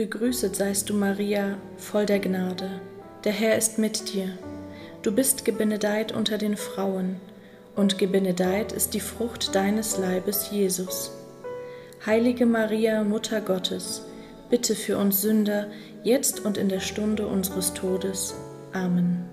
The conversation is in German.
Gegrüßet seist du, Maria, voll der Gnade. Der Herr ist mit dir. Du bist gebenedeit unter den Frauen, und gebenedeit ist die Frucht deines Leibes, Jesus. Heilige Maria, Mutter Gottes, bitte für uns Sünder, jetzt und in der Stunde unseres Todes. Amen.